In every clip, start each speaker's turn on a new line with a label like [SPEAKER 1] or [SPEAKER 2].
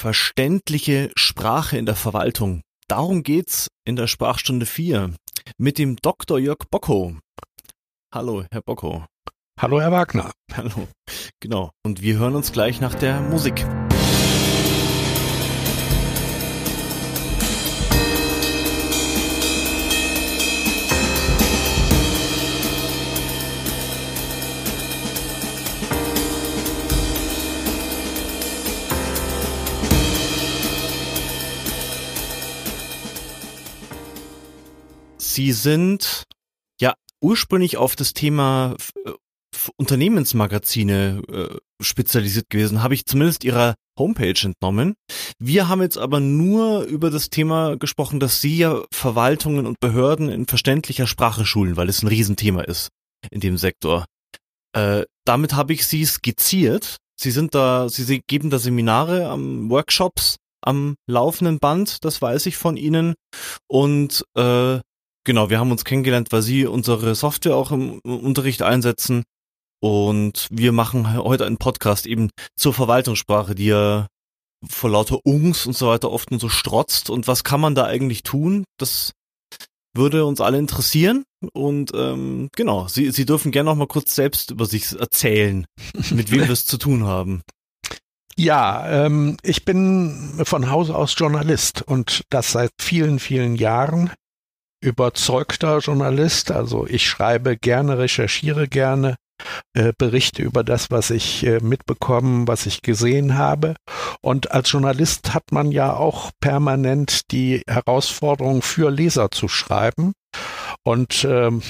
[SPEAKER 1] Verständliche Sprache in der Verwaltung. Darum geht's in der Sprachstunde 4 mit dem Dr. Jörg Bocko. Hallo, Herr Bocko.
[SPEAKER 2] Hallo, Herr Wagner.
[SPEAKER 1] Hallo. Genau. Und wir hören uns gleich nach der Musik. Sie sind ja ursprünglich auf das Thema äh, Unternehmensmagazine äh, spezialisiert gewesen, habe ich zumindest ihrer Homepage entnommen. Wir haben jetzt aber nur über das Thema gesprochen, dass Sie ja Verwaltungen und Behörden in verständlicher Sprache schulen, weil es ein Riesenthema ist in dem Sektor. Äh, damit habe ich Sie skizziert. Sie sind da, Sie geben da Seminare, am Workshops am laufenden Band, das weiß ich von Ihnen. Und äh, Genau, wir haben uns kennengelernt, weil Sie unsere Software auch im Unterricht einsetzen. Und wir machen heute einen Podcast eben zur Verwaltungssprache, die ja vor lauter Ungs und so weiter oft nur so strotzt. Und was kann man da eigentlich tun? Das würde uns alle interessieren. Und ähm, genau, Sie, Sie dürfen gerne noch mal kurz selbst über sich erzählen, mit wem wir es zu tun haben.
[SPEAKER 2] Ja, ähm, ich bin von Hause aus Journalist und das seit vielen, vielen Jahren überzeugter Journalist. Also ich schreibe gerne, recherchiere gerne, äh, berichte über das, was ich äh, mitbekommen, was ich gesehen habe. Und als Journalist hat man ja auch permanent die Herausforderung für Leser zu schreiben. Und ähm,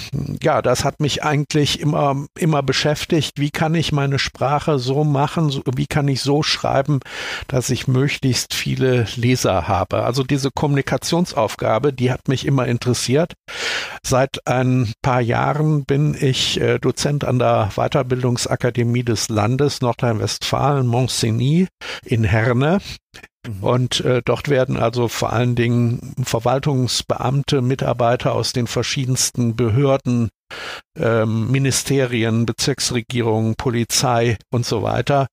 [SPEAKER 2] ja, das hat mich eigentlich immer, immer beschäftigt. Wie kann ich meine Sprache so machen? So, wie kann ich so schreiben, dass ich möglichst viele Leser habe? Also diese Kommunikationsaufgabe, die hat mich immer interessiert. Seit ein paar Jahren bin ich äh, Dozent an der Weiterbildungsakademie des Landes Nordrhein-Westfalen, Montsigny in Herne. Mhm. Und äh, dort werden also vor allen Dingen Verwaltungsbeamte, Mitarbeiter aus den verschiedensten Behörden ähm, Ministerien, Bezirksregierungen, Polizei und so weiter,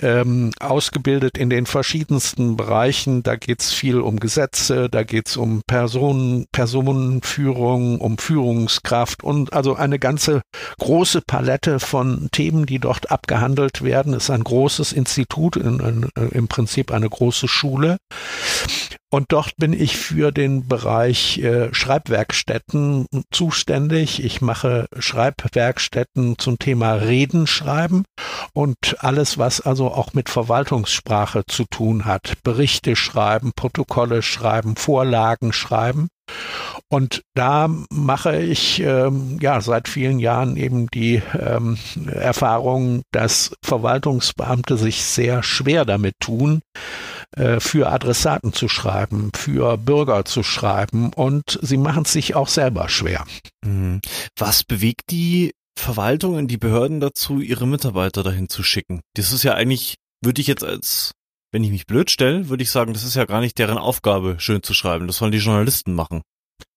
[SPEAKER 2] ähm, ausgebildet in den verschiedensten Bereichen. Da geht es viel um Gesetze, da geht es um Personen, Personenführung, um Führungskraft und also eine ganze große Palette von Themen, die dort abgehandelt werden. Es ist ein großes Institut, in, in, im Prinzip eine große Schule. Und dort bin ich für den Bereich äh, Schreibwerkstätten zuständig. Ich mache Schreibwerkstätten zum Thema Reden schreiben und alles, was also auch mit Verwaltungssprache zu tun hat. Berichte schreiben, Protokolle schreiben, Vorlagen schreiben. Und da mache ich ähm, ja seit vielen Jahren eben die ähm, Erfahrung, dass Verwaltungsbeamte sich sehr schwer damit tun, äh, für Adressaten zu schreiben, für Bürger zu schreiben und sie machen es sich auch selber schwer.
[SPEAKER 1] Mhm. Was bewegt die Verwaltungen, die Behörden dazu, ihre Mitarbeiter dahin zu schicken? Das ist ja eigentlich, würde ich jetzt als, wenn ich mich blöd stelle, würde ich sagen, das ist ja gar nicht deren Aufgabe, schön zu schreiben. Das sollen die Journalisten machen.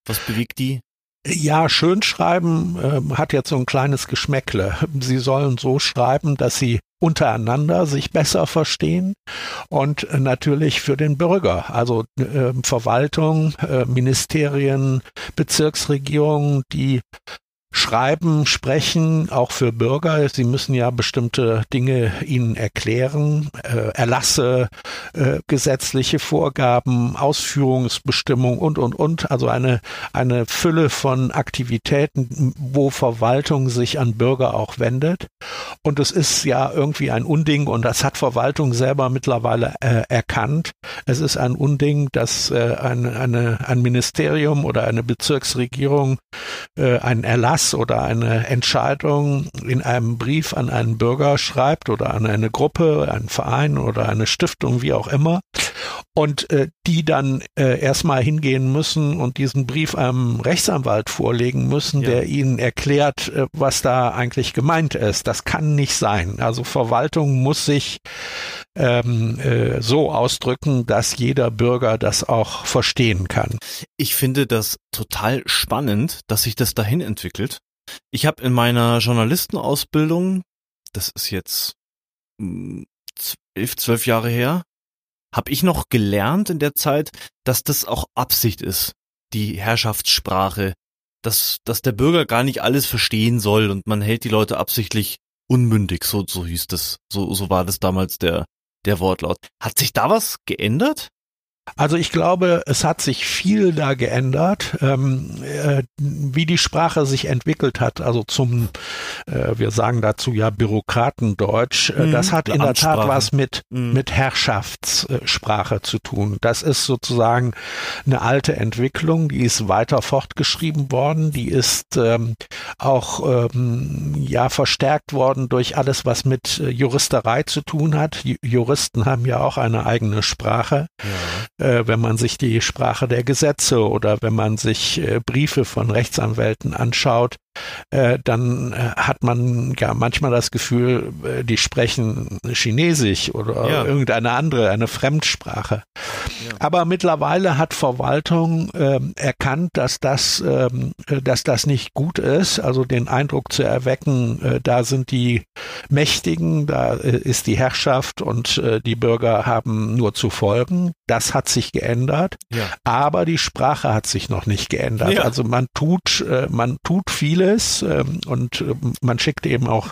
[SPEAKER 1] Was bewegt die?
[SPEAKER 2] Ja, schön schreiben äh, hat jetzt so ein kleines Geschmäckle. Sie sollen so schreiben, dass sie untereinander sich besser verstehen und natürlich für den Bürger, also äh, Verwaltung, äh, Ministerien, Bezirksregierungen, die schreiben, sprechen, auch für Bürger. Sie müssen ja bestimmte Dinge ihnen erklären, äh, Erlasse, äh, gesetzliche Vorgaben, Ausführungsbestimmungen und, und, und. Also eine, eine Fülle von Aktivitäten, wo Verwaltung sich an Bürger auch wendet. Und es ist ja irgendwie ein Unding und das hat Verwaltung selber mittlerweile äh, erkannt. Es ist ein Unding, dass äh, ein, eine, ein Ministerium oder eine Bezirksregierung äh, einen Erlass oder eine Entscheidung in einem Brief an einen Bürger schreibt oder an eine Gruppe, einen Verein oder eine Stiftung, wie auch immer, und äh, die dann äh, erstmal hingehen müssen und diesen Brief einem Rechtsanwalt vorlegen müssen, ja. der ihnen erklärt, äh, was da eigentlich gemeint ist. Das kann nicht sein. Also Verwaltung muss sich ähm, äh, so ausdrücken, dass jeder Bürger das auch verstehen kann.
[SPEAKER 1] Ich finde das total spannend, dass sich das dahin entwickelt. Ich habe in meiner Journalistenausbildung, das ist jetzt hm, elf, zwölf Jahre her, habe ich noch gelernt in der Zeit, dass das auch Absicht ist, die Herrschaftssprache, dass, dass der Bürger gar nicht alles verstehen soll und man hält die Leute absichtlich unmündig, so, so hieß das, so, so war das damals der, der Wortlaut. Hat sich da was geändert?
[SPEAKER 2] Also ich glaube, es hat sich viel da geändert, ähm, äh, wie die Sprache sich entwickelt hat. Also zum, äh, wir sagen dazu ja Bürokratendeutsch. Äh, mhm, das hat in der Tat was mit mhm. mit Herrschaftssprache zu tun. Das ist sozusagen eine alte Entwicklung, die ist weiter fortgeschrieben worden. Die ist ähm, auch ähm, ja verstärkt worden durch alles, was mit äh, Juristerei zu tun hat. Juristen haben ja auch eine eigene Sprache. Ja wenn man sich die Sprache der Gesetze oder wenn man sich äh, Briefe von Rechtsanwälten anschaut, äh, dann äh, hat man ja manchmal das Gefühl, äh, die sprechen Chinesisch oder ja. irgendeine andere, eine Fremdsprache. Ja. Aber mittlerweile hat Verwaltung ähm, erkannt, dass das, ähm, dass das nicht gut ist, also den Eindruck zu erwecken, äh, da sind die Mächtigen, da äh, ist die Herrschaft und äh, die Bürger haben nur zu folgen. Das hat sich geändert, ja. aber die Sprache hat sich noch nicht geändert. Also man tut, man tut viele vieles ähm, und äh, man schickt eben auch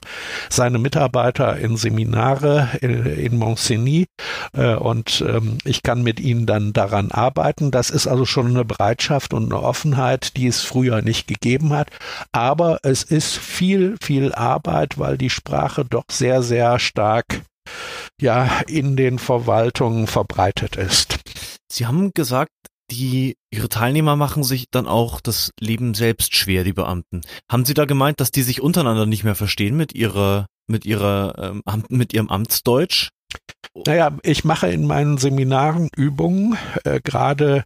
[SPEAKER 2] seine Mitarbeiter in Seminare in, in Montsigny äh, und ähm, ich kann mit ihnen dann daran arbeiten. Das ist also schon eine Bereitschaft und eine Offenheit, die es früher nicht gegeben hat. Aber es ist viel, viel Arbeit, weil die Sprache doch sehr, sehr stark ja in den Verwaltungen verbreitet ist.
[SPEAKER 1] Sie haben gesagt, die ihre Teilnehmer machen sich dann auch das Leben selbst schwer, die Beamten. Haben Sie da gemeint, dass die sich untereinander nicht mehr verstehen mit ihrer mit ihrer ähm, mit ihrem Amtsdeutsch?
[SPEAKER 2] Naja, ich mache in meinen Seminaren Übungen, äh, gerade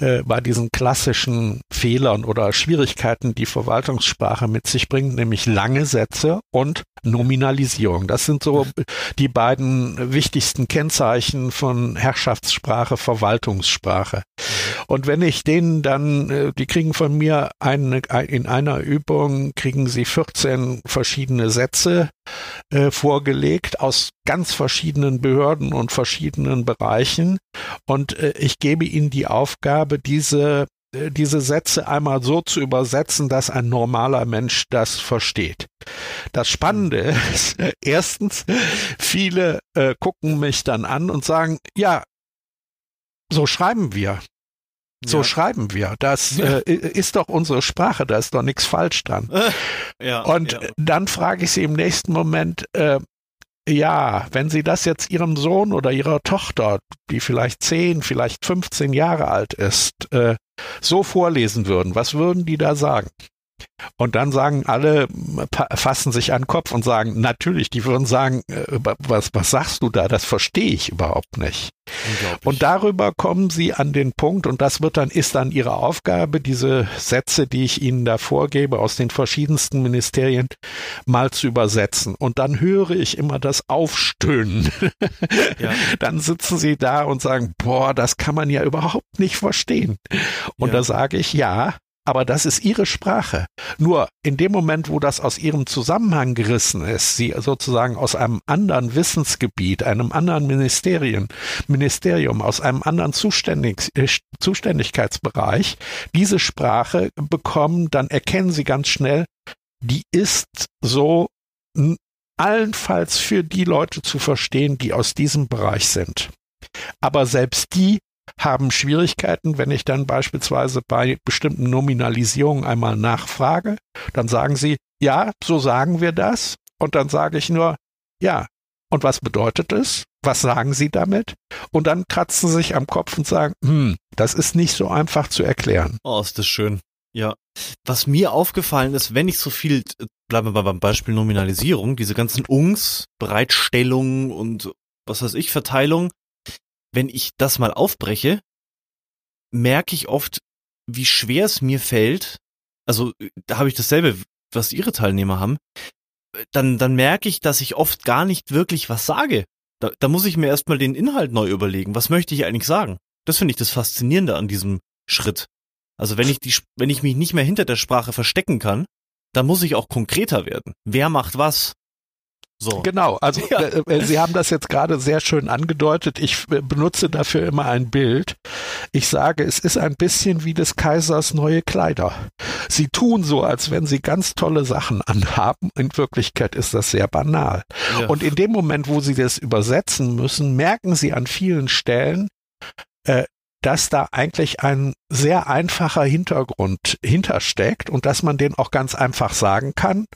[SPEAKER 2] äh, bei diesen klassischen Fehlern oder Schwierigkeiten, die Verwaltungssprache mit sich bringt, nämlich lange Sätze und Nominalisierung. Das sind so die beiden wichtigsten Kennzeichen von Herrschaftssprache, Verwaltungssprache. Und wenn ich denen dann, äh, die kriegen von mir eine, in einer Übung, kriegen sie 14 verschiedene Sätze äh, vorgelegt aus ganz verschiedenen Behörden und verschiedenen Bereichen. Und äh, ich gebe ihnen die Aufgabe, diese äh, diese Sätze einmal so zu übersetzen, dass ein normaler Mensch das versteht. Das Spannende ist, erstens, viele äh, gucken mich dann an und sagen, ja, so schreiben wir. So ja. schreiben wir. Das äh, ist doch unsere Sprache, da ist doch nichts falsch dran. Ja, und ja. dann frage ich sie im nächsten Moment, äh, ja, wenn Sie das jetzt Ihrem Sohn oder Ihrer Tochter, die vielleicht 10, vielleicht 15 Jahre alt ist, äh, so vorlesen würden, was würden die da sagen? Und dann sagen alle, fassen sich an den Kopf und sagen, natürlich, die würden sagen, äh, was, was sagst du da? Das verstehe ich überhaupt nicht. Und darüber kommen sie an den Punkt, und das wird dann, ist dann ihre Aufgabe, diese Sätze, die ich ihnen da vorgebe, aus den verschiedensten Ministerien mal zu übersetzen. Und dann höre ich immer das Aufstöhnen. Ja. dann sitzen sie da und sagen, boah, das kann man ja überhaupt nicht verstehen. Und ja. da sage ich, ja, aber das ist ihre Sprache. Nur in dem Moment, wo das aus ihrem Zusammenhang gerissen ist, sie sozusagen aus einem anderen Wissensgebiet, einem anderen Ministerien, Ministerium, aus einem anderen Zuständig, äh, Zuständigkeitsbereich diese Sprache bekommen, dann erkennen sie ganz schnell, die ist so allenfalls für die Leute zu verstehen, die aus diesem Bereich sind. Aber selbst die haben Schwierigkeiten, wenn ich dann beispielsweise bei bestimmten Nominalisierungen einmal nachfrage, dann sagen sie, ja, so sagen wir das. Und dann sage ich nur, ja, und was bedeutet es? Was sagen Sie damit? Und dann kratzen sie sich am Kopf und sagen, hm, das ist nicht so einfach zu erklären.
[SPEAKER 1] Oh, ist das schön. Ja. Was mir aufgefallen ist, wenn ich so viel, bleiben wir beim Beispiel Nominalisierung, diese ganzen Ungs, Bereitstellung und was weiß ich, Verteilung, wenn ich das mal aufbreche, merke ich oft, wie schwer es mir fällt. Also da habe ich dasselbe, was ihre Teilnehmer haben. Dann, dann merke ich, dass ich oft gar nicht wirklich was sage. Da, da muss ich mir erstmal den Inhalt neu überlegen. Was möchte ich eigentlich sagen? Das finde ich das Faszinierende an diesem Schritt. Also wenn ich die, wenn ich mich nicht mehr hinter der Sprache verstecken kann, dann muss ich auch konkreter werden. Wer macht was?
[SPEAKER 2] So. Genau, also ja. äh, äh Sie haben das jetzt gerade sehr schön angedeutet. Ich äh, benutze dafür immer ein Bild. Ich sage, es ist ein bisschen wie des Kaisers neue Kleider. Sie tun so, als wenn sie ganz tolle Sachen anhaben. In Wirklichkeit ist das sehr banal. Ja. Und in dem Moment, wo Sie das übersetzen müssen, merken Sie an vielen Stellen, äh, dass da eigentlich ein sehr einfacher Hintergrund hintersteckt und dass man den auch ganz einfach sagen kann.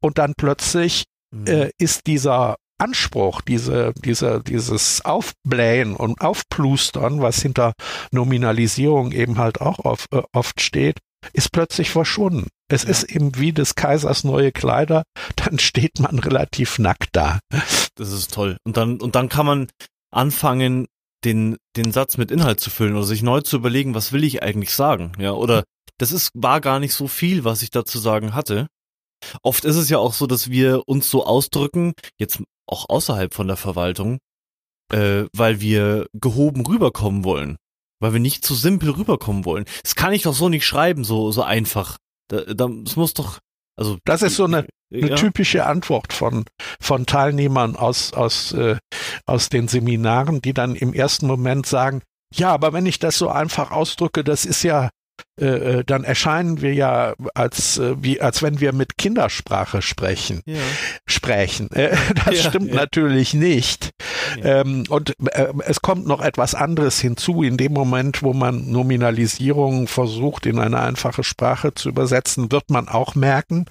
[SPEAKER 2] Und dann plötzlich mhm. äh, ist dieser Anspruch, diese, diese, dieses Aufblähen und Aufplustern, was hinter Nominalisierung eben halt auch auf, äh, oft steht, ist plötzlich verschwunden. Es ja. ist eben wie des Kaisers neue Kleider, dann steht man relativ nackt da.
[SPEAKER 1] Das ist toll. Und dann, und dann kann man anfangen, den, den Satz mit Inhalt zu füllen oder sich neu zu überlegen, was will ich eigentlich sagen, ja, oder das ist, war gar nicht so viel, was ich da zu sagen hatte. Oft ist es ja auch so, dass wir uns so ausdrücken, jetzt auch außerhalb von der Verwaltung, äh, weil wir gehoben rüberkommen wollen, weil wir nicht zu simpel rüberkommen wollen. Das kann ich doch so nicht schreiben, so, so einfach. Da, da, das muss doch, also.
[SPEAKER 2] Das ist so eine, eine ja. typische Antwort von, von Teilnehmern aus, aus, äh, aus den Seminaren, die dann im ersten Moment sagen, ja, aber wenn ich das so einfach ausdrücke, das ist ja, äh, äh, dann erscheinen wir ja als äh, wie als wenn wir mit Kindersprache sprechen ja. sprechen äh, das ja, stimmt ja. natürlich nicht ähm, und äh, es kommt noch etwas anderes hinzu in dem Moment wo man Nominalisierung versucht in eine einfache Sprache zu übersetzen wird man auch merken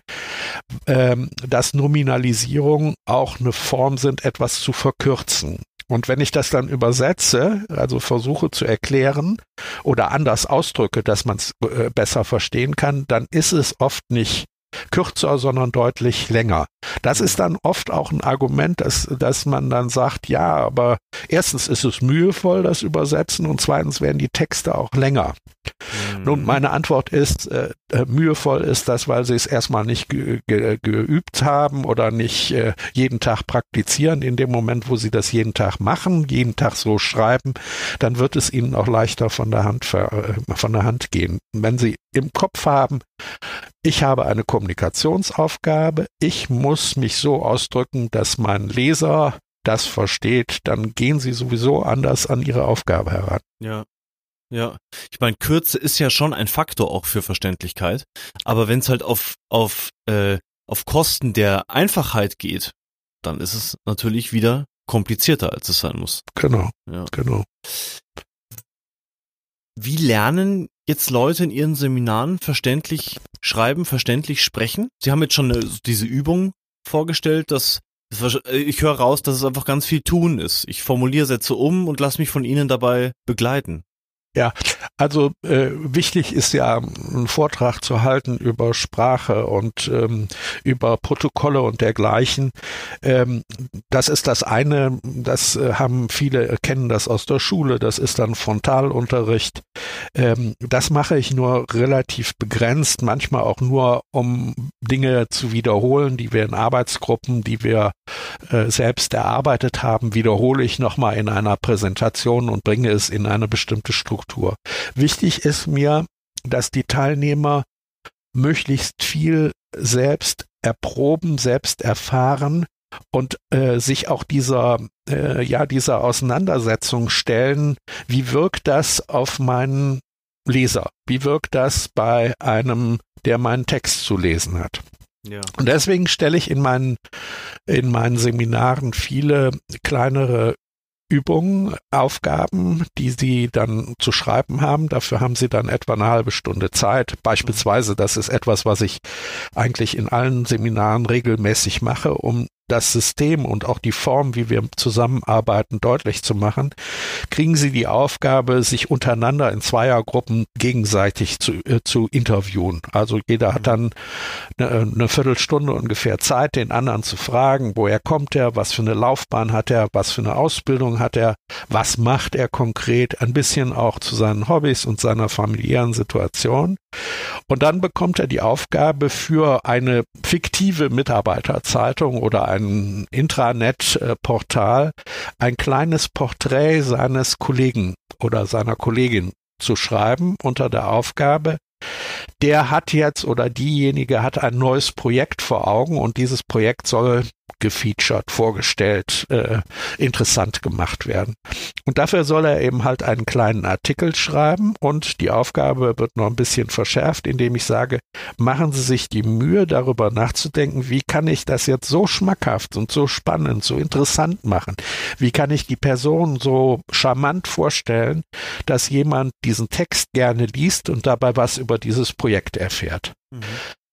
[SPEAKER 2] ähm, dass Nominalisierung auch eine Form sind etwas zu verkürzen und wenn ich das dann übersetze, also versuche zu erklären oder anders ausdrücke, dass man es äh, besser verstehen kann, dann ist es oft nicht kürzer, sondern deutlich länger. Das ist dann oft auch ein Argument, dass, dass man dann sagt, ja, aber erstens ist es mühevoll, das Übersetzen, und zweitens werden die Texte auch länger. Mhm. Nun, meine Antwort ist, äh, äh, mühevoll ist das, weil sie es erstmal nicht ge ge geübt haben oder nicht äh, jeden Tag praktizieren. In dem Moment, wo sie das jeden Tag machen, jeden Tag so schreiben, dann wird es ihnen auch leichter von der Hand, äh, von der Hand gehen. Wenn sie im Kopf haben, ich habe eine Kommunikationsaufgabe, ich muss mich so ausdrücken, dass mein Leser das versteht, dann gehen sie sowieso anders an ihre Aufgabe heran.
[SPEAKER 1] Ja. Ja, ich meine, Kürze ist ja schon ein Faktor auch für Verständlichkeit, aber wenn es halt auf, auf, äh, auf Kosten der Einfachheit geht, dann ist es natürlich wieder komplizierter, als es sein muss.
[SPEAKER 2] Genau, ja. genau.
[SPEAKER 1] Wie lernen jetzt Leute in ihren Seminaren verständlich schreiben, verständlich sprechen? Sie haben jetzt schon eine, diese Übung vorgestellt, dass ich höre raus, dass es einfach ganz viel tun ist. Ich formuliere Sätze um und lasse mich von Ihnen dabei begleiten.
[SPEAKER 2] Ja, also äh, wichtig ist ja, einen Vortrag zu halten über Sprache und ähm, über Protokolle und dergleichen. Ähm, das ist das eine, das äh, haben viele, kennen das aus der Schule, das ist dann Frontalunterricht. Ähm, das mache ich nur relativ begrenzt, manchmal auch nur, um Dinge zu wiederholen, die wir in Arbeitsgruppen, die wir äh, selbst erarbeitet haben, wiederhole ich nochmal in einer Präsentation und bringe es in eine bestimmte Struktur. Wichtig ist mir, dass die Teilnehmer möglichst viel selbst erproben, selbst erfahren und äh, sich auch dieser äh, ja dieser Auseinandersetzung stellen. Wie wirkt das auf meinen Leser? Wie wirkt das bei einem, der meinen Text zu lesen hat? Ja. Und deswegen stelle ich in meinen, in meinen Seminaren viele kleinere Übungen, Aufgaben, die sie dann zu schreiben haben. Dafür haben sie dann etwa eine halbe Stunde Zeit. Beispielsweise, das ist etwas, was ich eigentlich in allen Seminaren regelmäßig mache, um das System und auch die Form, wie wir zusammenarbeiten, deutlich zu machen, kriegen sie die Aufgabe, sich untereinander in Zweiergruppen gegenseitig zu, äh, zu interviewen. Also jeder hat dann eine, eine, Viertelstunde ungefähr Zeit, den anderen zu fragen, woher kommt er, was für eine Laufbahn hat er, was für eine Ausbildung hat er, was macht er konkret, ein bisschen auch zu seinen Hobbys und seiner familiären Situation. Und dann bekommt er die Aufgabe für eine fiktive Mitarbeiterzeitung oder ein Intranet-Portal ein kleines Porträt seines Kollegen oder seiner Kollegin zu schreiben unter der Aufgabe, der hat jetzt oder diejenige hat ein neues Projekt vor Augen und dieses Projekt soll gefeatured, vorgestellt, äh, interessant gemacht werden. Und dafür soll er eben halt einen kleinen Artikel schreiben und die Aufgabe wird noch ein bisschen verschärft, indem ich sage, machen Sie sich die Mühe, darüber nachzudenken, wie kann ich das jetzt so schmackhaft und so spannend, so interessant machen? Wie kann ich die Person so charmant vorstellen, dass jemand diesen Text gerne liest und dabei was über dieses Projekt erfährt? Mhm.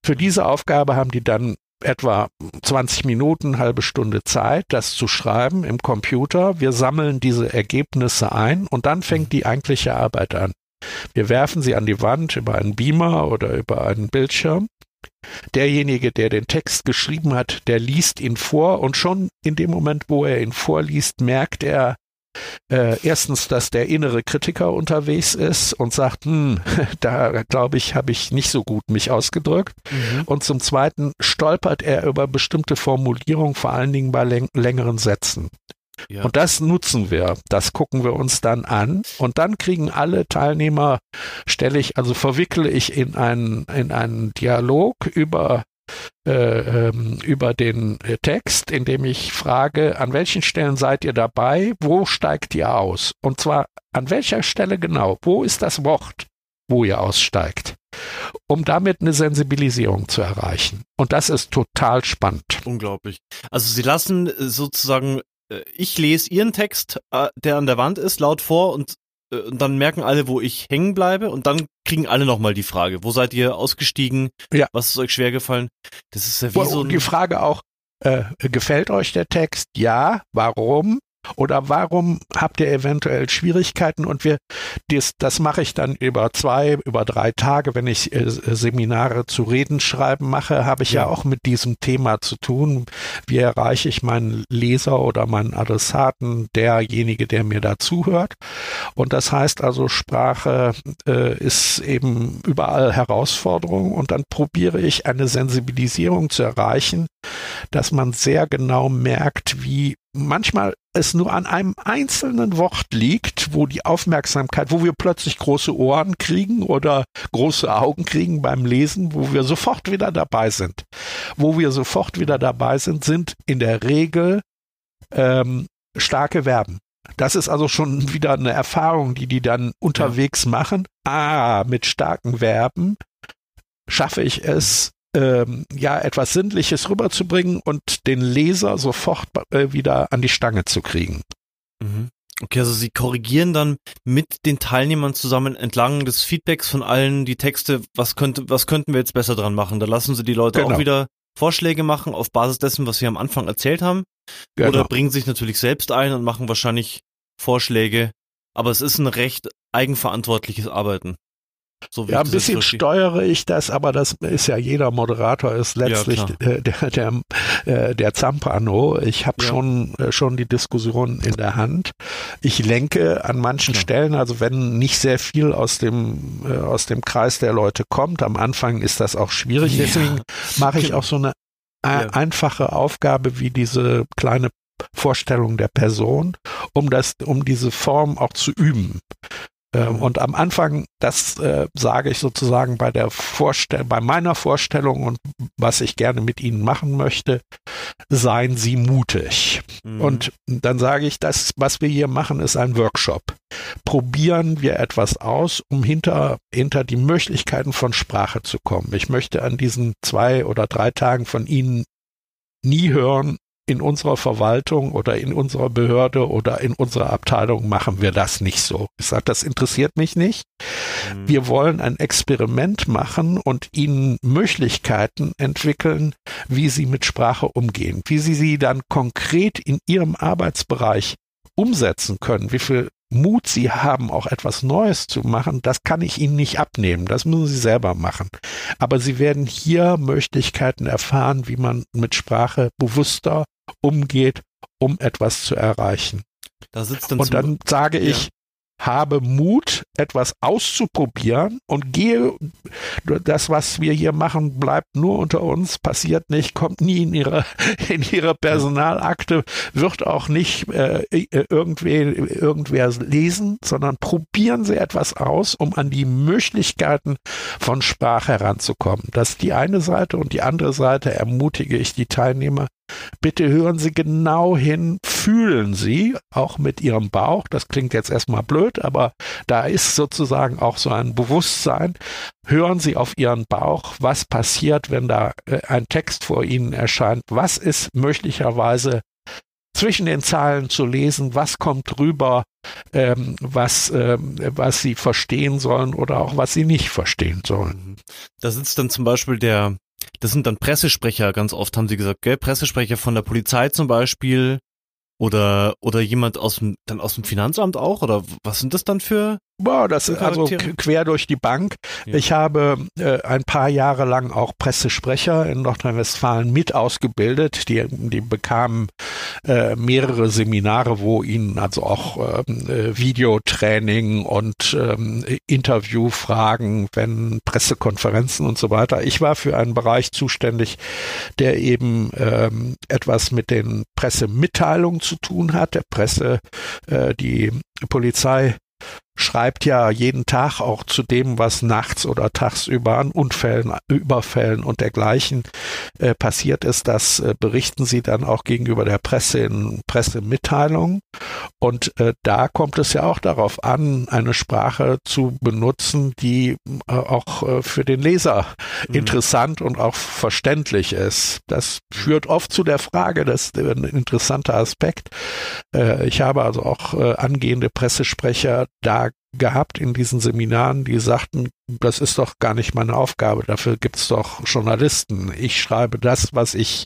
[SPEAKER 2] Für diese Aufgabe haben die dann etwa 20 Minuten, halbe Stunde Zeit, das zu schreiben im Computer. Wir sammeln diese Ergebnisse ein und dann fängt die eigentliche Arbeit an. Wir werfen sie an die Wand über einen Beamer oder über einen Bildschirm. Derjenige, der den Text geschrieben hat, der liest ihn vor und schon in dem Moment, wo er ihn vorliest, merkt er, äh, erstens, dass der innere Kritiker unterwegs ist und sagt, hm, da glaube ich, habe ich nicht so gut mich ausgedrückt. Mhm. Und zum Zweiten stolpert er über bestimmte Formulierungen, vor allen Dingen bei läng längeren Sätzen. Ja. Und das nutzen wir, das gucken wir uns dann an und dann kriegen alle Teilnehmer, stelle ich, also verwickle ich in einen, in einen Dialog über äh, ähm, über den äh, Text, in dem ich frage, an welchen Stellen seid ihr dabei, wo steigt ihr aus? Und zwar an welcher Stelle genau, wo ist das Wort, wo ihr aussteigt? um damit eine Sensibilisierung zu erreichen. Und das ist total spannend.
[SPEAKER 1] Unglaublich. Also Sie lassen äh, sozusagen, ich lese Ihren Text, der an der Wand ist, laut vor und und dann merken alle, wo ich hängen bleibe und dann kriegen alle nochmal die Frage, wo seid ihr ausgestiegen? Ja. Was ist euch schwer gefallen?
[SPEAKER 2] Das ist ja wie so ein die Frage auch, äh, gefällt euch der Text? Ja. Warum? Oder warum habt ihr eventuell Schwierigkeiten? Und wir, das, das mache ich dann über zwei, über drei Tage, wenn ich äh, Seminare zu Reden schreiben mache, habe ich ja. ja. auch mit diesem Thema zu tun. Wie erreiche ich meinen Leser oder meinen Adressaten, derjenige, der mir da zuhört? Und das heißt also, Sprache äh, ist eben überall Herausforderung und dann probiere ich eine Sensibilisierung zu erreichen, dass man sehr genau merkt, wie manchmal es nur an einem einzelnen Wort liegt, wo die Aufmerksamkeit, wo wir plötzlich große Ohren kriegen oder große Augen kriegen beim Lesen, wo wir sofort wieder dabei sind. Wo wir sofort wieder dabei sind, sind in der Regel ähm, starke Verben. Das ist also schon wieder eine Erfahrung, die die dann unterwegs machen. Ah, mit starken Verben schaffe ich es, ähm, ja etwas Sinnliches rüberzubringen und den Leser sofort äh, wieder an die Stange zu kriegen.
[SPEAKER 1] Mhm. Okay, also Sie korrigieren dann mit den Teilnehmern zusammen entlang des Feedbacks von allen die Texte, was könnte, was könnten wir jetzt besser dran machen? Da lassen Sie die Leute genau. auch wieder Vorschläge machen auf Basis dessen, was Sie am Anfang erzählt haben. Genau. Oder bringen sich natürlich selbst ein und machen wahrscheinlich Vorschläge. Aber es ist ein recht eigenverantwortliches Arbeiten.
[SPEAKER 2] So ja, ein bisschen steuere ich das, aber das ist ja jeder Moderator ist letztlich ja, der der äh, der Zampano. Ich habe ja. schon äh, schon die Diskussion in der Hand. Ich lenke an manchen ja. Stellen, also wenn nicht sehr viel aus dem äh, aus dem Kreis der Leute kommt, am Anfang ist das auch schwierig. Deswegen mache ich auch so eine einfache Aufgabe wie diese kleine Vorstellung der Person, um das, um diese Form auch zu üben. Ähm, und am Anfang, das äh, sage ich sozusagen bei der Vorstell bei meiner Vorstellung und was ich gerne mit Ihnen machen möchte, seien Sie mutig. Mhm. Und dann sage ich, das, was wir hier machen, ist ein Workshop. Probieren wir etwas aus, um hinter, hinter die Möglichkeiten von Sprache zu kommen. Ich möchte an diesen zwei oder drei Tagen von Ihnen nie hören, in unserer Verwaltung oder in unserer Behörde oder in unserer Abteilung machen wir das nicht so. Ich sage, das interessiert mich nicht. Mhm. Wir wollen ein Experiment machen und ihnen Möglichkeiten entwickeln, wie sie mit Sprache umgehen, wie sie sie dann konkret in ihrem Arbeitsbereich umsetzen können, wie viel Mut sie haben, auch etwas Neues zu machen, das kann ich ihnen nicht abnehmen. Das müssen sie selber machen. Aber sie werden hier Möglichkeiten erfahren, wie man mit Sprache bewusster umgeht, um etwas zu erreichen. Da sitzt dann Und dann sage ich, habe Mut, etwas auszuprobieren und gehe, das, was wir hier machen, bleibt nur unter uns, passiert nicht, kommt nie in ihre, in ihre Personalakte, wird auch nicht äh, irgendwer, irgendwer lesen, sondern probieren Sie etwas aus, um an die Möglichkeiten von Sprache heranzukommen. Das ist die eine Seite und die andere Seite ermutige ich die Teilnehmer, Bitte hören Sie genau hin, fühlen Sie auch mit Ihrem Bauch. Das klingt jetzt erstmal blöd, aber da ist sozusagen auch so ein Bewusstsein. Hören Sie auf Ihren Bauch, was passiert, wenn da äh, ein Text vor Ihnen erscheint. Was ist möglicherweise zwischen den Zahlen zu lesen, was kommt rüber, ähm, was, ähm, was sie verstehen sollen oder auch was sie nicht verstehen sollen.
[SPEAKER 1] Da sitzt dann zum Beispiel der, das sind dann Pressesprecher, ganz oft haben sie gesagt, gell? Pressesprecher von der Polizei zum Beispiel oder, oder jemand aus dem, dann aus dem Finanzamt auch oder was sind das dann für
[SPEAKER 2] Boah, das ist also quer durch die Bank. Ja. Ich habe äh, ein paar Jahre lang auch Pressesprecher in Nordrhein-Westfalen mit ausgebildet. Die, die bekamen äh, mehrere Seminare, wo ihnen also auch ähm, äh, Videotraining und ähm, Interviewfragen, wenn Pressekonferenzen und so weiter. Ich war für einen Bereich zuständig, der eben ähm, etwas mit den Pressemitteilungen zu tun hat. Der Presse, äh, die Polizei schreibt ja jeden Tag auch zu dem, was nachts oder tagsüber an Unfällen, Überfällen und dergleichen äh, passiert ist. Das äh, berichten sie dann auch gegenüber der Presse in Pressemitteilungen. Und äh, da kommt es ja auch darauf an, eine Sprache zu benutzen, die äh, auch äh, für den Leser mhm. interessant und auch verständlich ist. Das führt oft zu der Frage, das ist ein interessanter Aspekt. Äh, ich habe also auch angehende Pressesprecher da gehabt in diesen Seminaren, die sagten, das ist doch gar nicht meine Aufgabe, dafür gibt's doch Journalisten. Ich schreibe das, was ich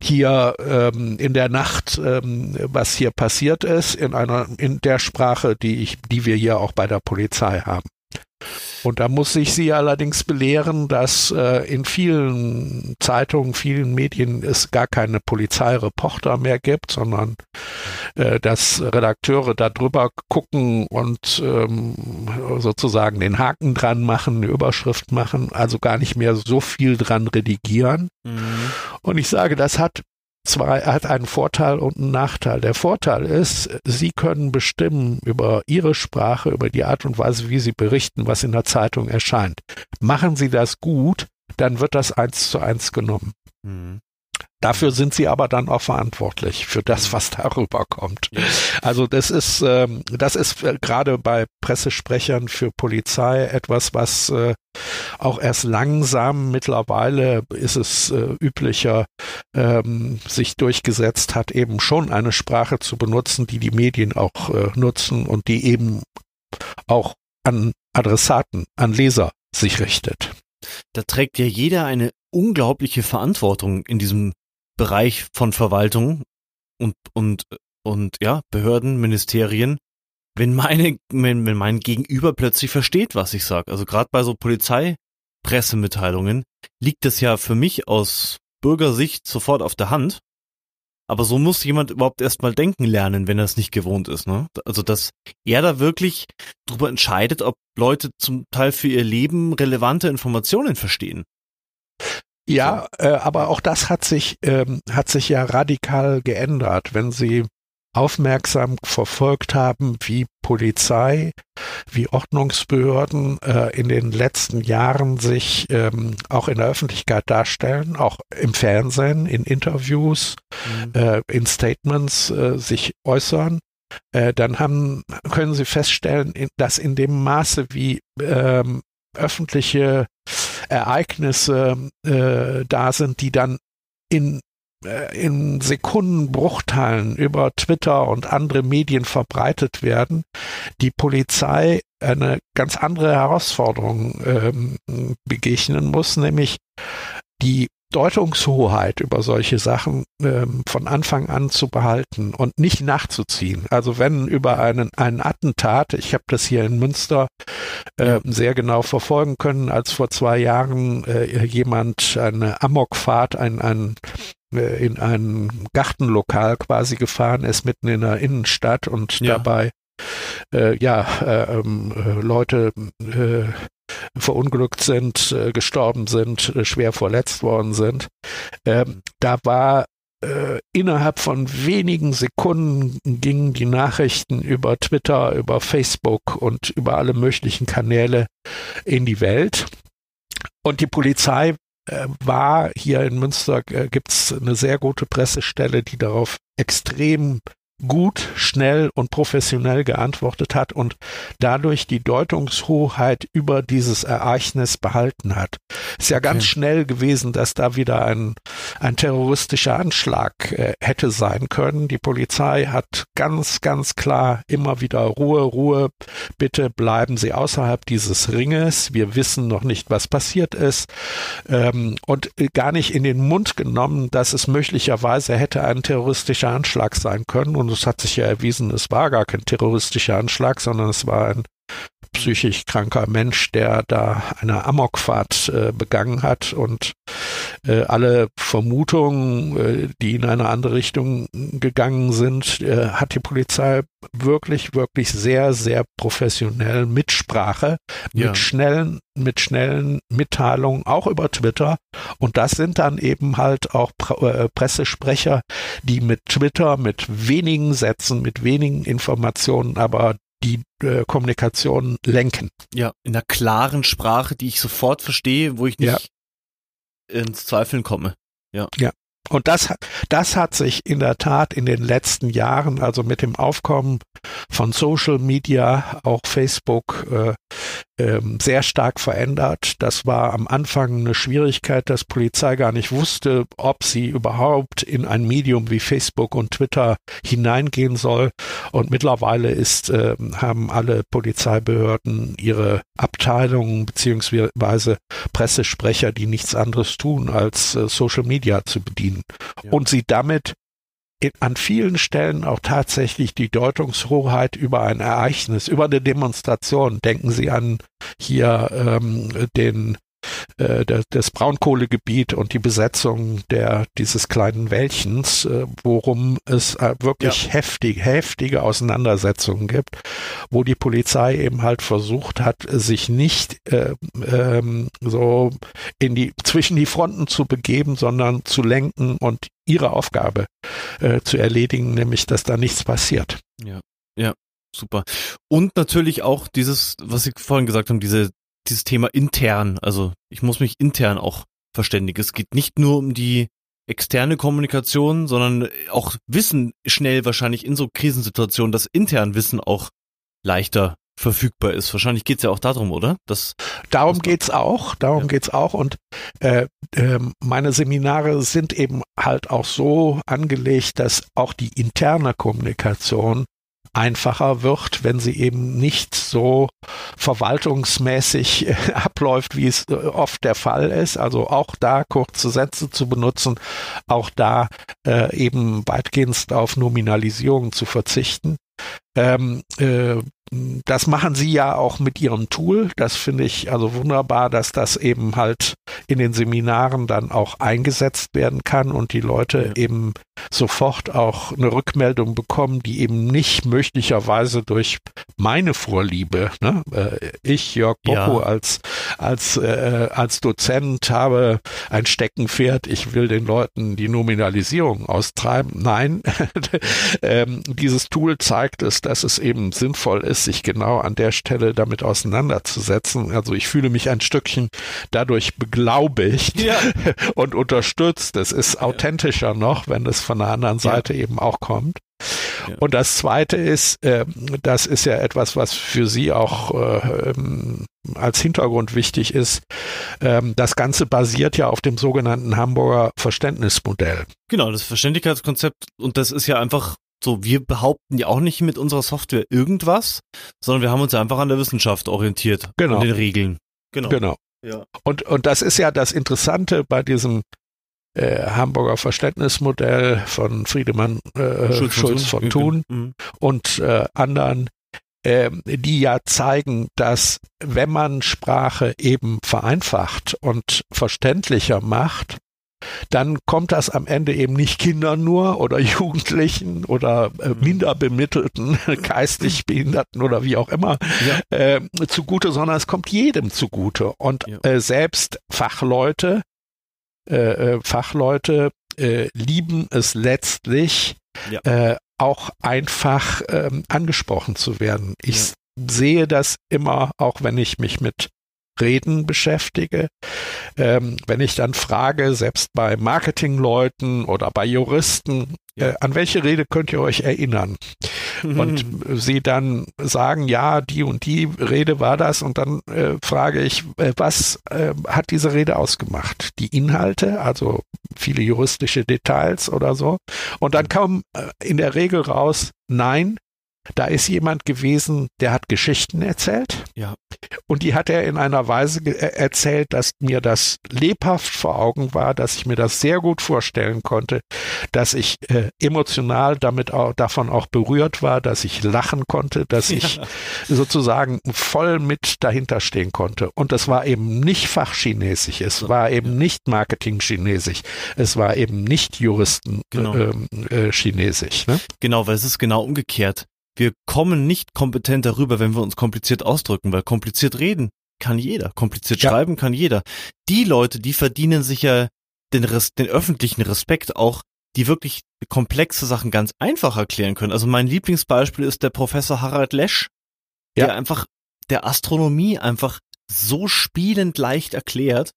[SPEAKER 2] hier ähm, in der Nacht, ähm, was hier passiert ist, in einer in der Sprache, die ich, die wir hier auch bei der Polizei haben. Und da muss ich Sie allerdings belehren, dass äh, in vielen Zeitungen, vielen Medien es gar keine Polizeireporter mehr gibt, sondern äh, dass Redakteure da drüber gucken und ähm, sozusagen den Haken dran machen, eine Überschrift machen, also gar nicht mehr so viel dran redigieren. Mhm. Und ich sage, das hat zwei, hat einen Vorteil und einen Nachteil. Der Vorteil ist, Sie können bestimmen über Ihre Sprache, über die Art und Weise, wie Sie berichten, was in der Zeitung erscheint. Machen Sie das gut, dann wird das eins zu eins genommen. Mhm. Dafür sind sie aber dann auch verantwortlich für das, was darüber kommt. Also das ist ähm, das ist äh, gerade bei Pressesprechern für Polizei etwas, was äh, auch erst langsam mittlerweile ist es äh, üblicher ähm, sich durchgesetzt hat, eben schon eine Sprache zu benutzen, die die Medien auch äh, nutzen und die eben auch an Adressaten, an Leser sich richtet.
[SPEAKER 1] Da trägt ja jeder eine unglaubliche Verantwortung in diesem Bereich von Verwaltung und, und, und ja, Behörden, Ministerien, wenn meine, wenn, wenn mein Gegenüber plötzlich versteht, was ich sage. Also gerade bei so Polizeipressemitteilungen liegt das ja für mich aus Bürgersicht sofort auf der Hand. Aber so muss jemand überhaupt erstmal denken lernen, wenn er es nicht gewohnt ist. Ne? Also, dass er da wirklich darüber entscheidet, ob Leute zum Teil für ihr Leben relevante Informationen verstehen.
[SPEAKER 2] Ja, äh, aber auch das hat sich, ähm, hat sich ja radikal geändert. Wenn Sie aufmerksam verfolgt haben, wie Polizei, wie Ordnungsbehörden äh, in den letzten Jahren sich ähm, auch in der Öffentlichkeit darstellen, auch im Fernsehen, in Interviews, mhm. äh, in Statements äh, sich äußern, äh, dann haben, können Sie feststellen, dass in dem Maße, wie ähm, öffentliche Ereignisse äh, da sind, die dann in äh, in Sekundenbruchteilen über Twitter und andere Medien verbreitet werden, die Polizei eine ganz andere Herausforderung ähm, begegnen muss, nämlich die Deutungshoheit über solche Sachen ähm, von Anfang an zu behalten und nicht nachzuziehen. Also wenn über einen, einen Attentat, ich habe das hier in Münster äh, sehr genau verfolgen können, als vor zwei Jahren äh, jemand eine Amokfahrt, ein, ein äh, in ein Gartenlokal quasi gefahren ist, mitten in der Innenstadt und ja. dabei äh, ja äh, ähm, äh, Leute verunglückt sind, äh, gestorben sind, äh, schwer verletzt worden sind. Ähm, da war äh, innerhalb von wenigen Sekunden gingen die Nachrichten über Twitter, über Facebook und über alle möglichen Kanäle in die Welt. Und die Polizei war hier in Münster, äh, gibt's eine sehr gute Pressestelle, die darauf extrem gut, schnell und professionell geantwortet hat und dadurch die Deutungshoheit über dieses Ereignis behalten hat. Ist ja okay. ganz schnell gewesen, dass da wieder ein, ein terroristischer Anschlag äh, hätte sein können. Die Polizei hat ganz, ganz klar immer wieder Ruhe, Ruhe, bitte bleiben Sie außerhalb dieses Ringes. Wir wissen noch nicht, was passiert ist. Ähm, und gar nicht in den Mund genommen, dass es möglicherweise hätte ein terroristischer Anschlag sein können. Und und es hat sich ja erwiesen, es war gar kein terroristischer Anschlag, sondern es war ein psychisch kranker Mensch, der da eine Amokfahrt äh, begangen hat und äh, alle Vermutungen, äh, die in eine andere Richtung gegangen sind, äh, hat die Polizei wirklich, wirklich sehr, sehr professionell mit Sprache, ja. mit schnellen, mit schnellen Mitteilungen, auch über Twitter. Und das sind dann eben halt auch äh, Pressesprecher, die mit Twitter, mit wenigen Sätzen, mit wenigen Informationen, aber die äh, Kommunikation lenken.
[SPEAKER 1] Ja, in einer klaren Sprache, die ich sofort verstehe, wo ich nicht ja. Ins Zweifeln komme. Ja.
[SPEAKER 2] Ja. Und das, das hat sich in der Tat in den letzten Jahren, also mit dem Aufkommen von Social Media, auch Facebook, äh, sehr stark verändert. Das war am Anfang eine Schwierigkeit, dass Polizei gar nicht wusste, ob sie überhaupt in ein Medium wie Facebook und Twitter hineingehen soll. Und mittlerweile ist, äh, haben alle Polizeibehörden ihre Abteilungen beziehungsweise Pressesprecher, die nichts anderes tun, als äh, Social Media zu bedienen. Ja. Und sie damit an vielen Stellen auch tatsächlich die Deutungshoheit über ein Ereignis, über eine Demonstration. Denken Sie an hier ähm, den äh, das Braunkohlegebiet und die Besetzung der dieses kleinen Wäldchens, äh, worum es äh, wirklich ja. heftig, heftige Auseinandersetzungen gibt, wo die Polizei eben halt versucht hat, sich nicht äh, ähm, so in die zwischen die Fronten zu begeben, sondern zu lenken und ihre Aufgabe äh, zu erledigen, nämlich dass da nichts passiert.
[SPEAKER 1] Ja, ja, super. Und natürlich auch dieses, was Sie vorhin gesagt haben, diese dieses Thema intern. Also ich muss mich intern auch verständigen. Es geht nicht nur um die externe Kommunikation, sondern auch Wissen schnell wahrscheinlich in so Krisensituationen, dass intern Wissen auch leichter verfügbar ist. Wahrscheinlich geht's ja auch darum, oder?
[SPEAKER 2] Das, darum geht's auch, darum ja. geht's auch. Und äh, äh, meine Seminare sind eben halt auch so angelegt, dass auch die interne Kommunikation einfacher wird, wenn sie eben nicht so verwaltungsmäßig abläuft, wie es äh, oft der Fall ist. Also auch da kurze Sätze zu benutzen, auch da äh, eben weitgehend auf Nominalisierung zu verzichten. Ähm, äh, das machen sie ja auch mit ihrem Tool. Das finde ich also wunderbar, dass das eben halt in den Seminaren dann auch eingesetzt werden kann und die Leute eben sofort auch eine Rückmeldung bekommen, die eben nicht möglicherweise durch meine Vorliebe, ne? Äh, ich, Jörg Bocco, ja. als, als, äh, als Dozent habe ein Steckenpferd, ich will den Leuten die Nominalisierung austreiben. Nein, ähm, dieses Tool zeigt es, dass es eben sinnvoll ist, sich genau an der Stelle damit auseinanderzusetzen. Also ich fühle mich ein Stückchen dadurch beglaubigt ja. und unterstützt. Es ist authentischer noch, wenn es von der anderen Seite ja. eben auch kommt. Ja. Und das Zweite ist, äh, das ist ja etwas, was für Sie auch äh, ähm, als Hintergrund wichtig ist. Ähm, das Ganze basiert ja auf dem sogenannten Hamburger Verständnismodell.
[SPEAKER 1] Genau, das Verständlichkeitskonzept. Und das ist ja einfach so, wir behaupten ja auch nicht mit unserer Software irgendwas, sondern wir haben uns einfach an der Wissenschaft orientiert.
[SPEAKER 2] Genau.
[SPEAKER 1] An den Regeln.
[SPEAKER 2] Genau. Genau. Ja. Und, und das ist ja das Interessante bei diesem äh, Hamburger Verständnismodell von Friedemann äh, Schulz, Schulz von Thun, mhm. und äh, anderen, äh, die ja zeigen, dass wenn man Sprache eben vereinfacht und verständlicher macht, dann kommt das am Ende eben nicht Kindern nur oder Jugendlichen oder äh, mhm. minderbemittelten, geistig Behinderten oder wie auch immer ja. äh, zugute, sondern es kommt jedem zugute. Und ja. äh, selbst Fachleute, äh, äh Fachleute äh, lieben es letztlich, ja. äh, auch einfach ähm, angesprochen zu werden. Ich sehe das immer, auch wenn ich mich mit Reden beschäftige. Ähm, wenn ich dann frage, selbst bei Marketingleuten oder bei Juristen, äh, an welche Rede könnt ihr euch erinnern? Und sie dann sagen, ja, die und die Rede war das. Und dann äh, frage ich, äh, was äh, hat diese Rede ausgemacht? Die Inhalte, also viele juristische Details oder so. Und dann kam äh, in der Regel raus, nein, da ist jemand gewesen, der hat Geschichten erzählt.
[SPEAKER 1] Ja.
[SPEAKER 2] Und die hat er in einer Weise erzählt, dass mir das lebhaft vor Augen war, dass ich mir das sehr gut vorstellen konnte, dass ich äh, emotional damit auch, davon auch berührt war, dass ich lachen konnte, dass ich ja. sozusagen voll mit dahinter stehen konnte. Und das war eben nicht Fachchinesisch, es war eben nicht Marketing-Chinesisch, es war eben nicht Juristen genau. ähm, äh. Ne?
[SPEAKER 1] Genau, weil es ist genau umgekehrt wir kommen nicht kompetent darüber, wenn wir uns kompliziert ausdrücken, weil kompliziert reden kann jeder, kompliziert ja. schreiben kann jeder. Die Leute, die verdienen sich ja den, Res den öffentlichen Respekt auch, die wirklich komplexe Sachen ganz einfach erklären können. Also mein Lieblingsbeispiel ist der Professor Harald Lesch, ja. der einfach der Astronomie einfach so spielend leicht erklärt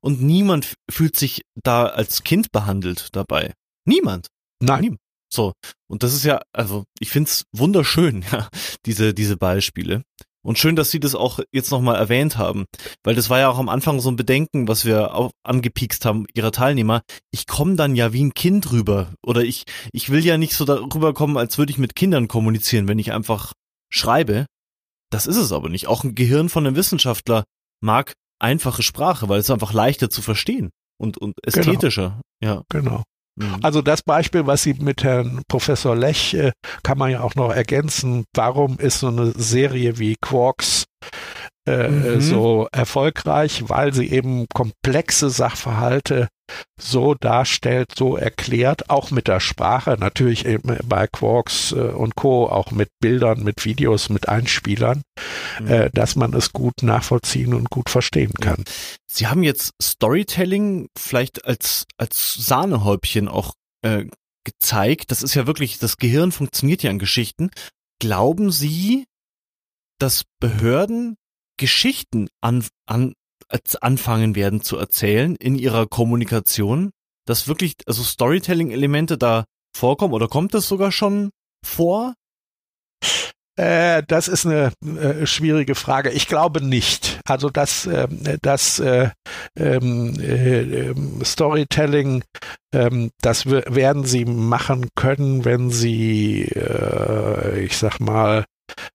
[SPEAKER 1] und niemand fühlt sich da als Kind behandelt dabei. Niemand.
[SPEAKER 2] Nein. Niemand.
[SPEAKER 1] So, und das ist ja, also ich find's wunderschön, ja, diese, diese Beispiele. Und schön, dass Sie das auch jetzt nochmal erwähnt haben, weil das war ja auch am Anfang so ein Bedenken, was wir auch angepiekst haben, Ihrer Teilnehmer. Ich komme dann ja wie ein Kind rüber oder ich, ich will ja nicht so darüber kommen, als würde ich mit Kindern kommunizieren, wenn ich einfach schreibe. Das ist es aber nicht. Auch ein Gehirn von einem Wissenschaftler mag einfache Sprache, weil es einfach leichter zu verstehen und, und genau. ästhetischer.
[SPEAKER 2] Genau. Ja. Genau. Mhm. Also das Beispiel, was Sie mit Herrn Professor Lech, äh, kann man ja auch noch ergänzen. Warum ist so eine Serie wie Quarks äh, mhm. so erfolgreich? Weil sie eben komplexe Sachverhalte so darstellt, so erklärt, auch mit der Sprache, natürlich eben bei Quarks äh, und Co., auch mit Bildern, mit Videos, mit Einspielern, mhm. äh, dass man es gut nachvollziehen und gut verstehen kann.
[SPEAKER 1] Sie haben jetzt Storytelling vielleicht als, als Sahnehäubchen auch äh, gezeigt. Das ist ja wirklich, das Gehirn funktioniert ja an Geschichten. Glauben Sie, dass Behörden Geschichten an, an, anfangen werden zu erzählen in ihrer Kommunikation, dass wirklich also Storytelling-Elemente da vorkommen oder kommt das sogar schon vor?
[SPEAKER 2] Äh, das ist eine äh, schwierige Frage. Ich glaube nicht. Also das, äh, das äh, ähm, äh, ähm, Storytelling, ähm, das werden sie machen können, wenn sie, äh, ich sag mal,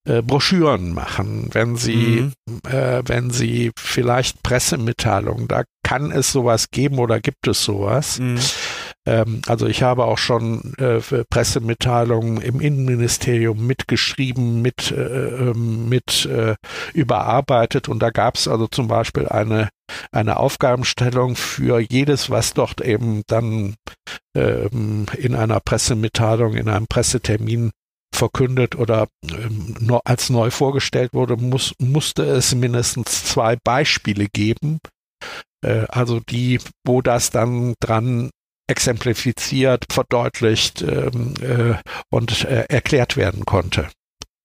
[SPEAKER 2] äh, Broschüren machen, wenn sie, mhm. äh, wenn sie vielleicht Pressemitteilungen, da kann es sowas geben oder gibt es sowas. Mhm. Ähm, also ich habe auch schon äh, Pressemitteilungen im Innenministerium mitgeschrieben, mit, äh, ähm, mit äh, überarbeitet und da gab es also zum Beispiel eine eine Aufgabenstellung für jedes, was dort eben dann ähm, in einer Pressemitteilung, in einem Pressetermin verkündet oder ähm, als neu vorgestellt wurde, muss, musste es mindestens zwei Beispiele geben, äh, also die, wo das dann dran exemplifiziert, verdeutlicht ähm, äh, und äh, erklärt werden konnte.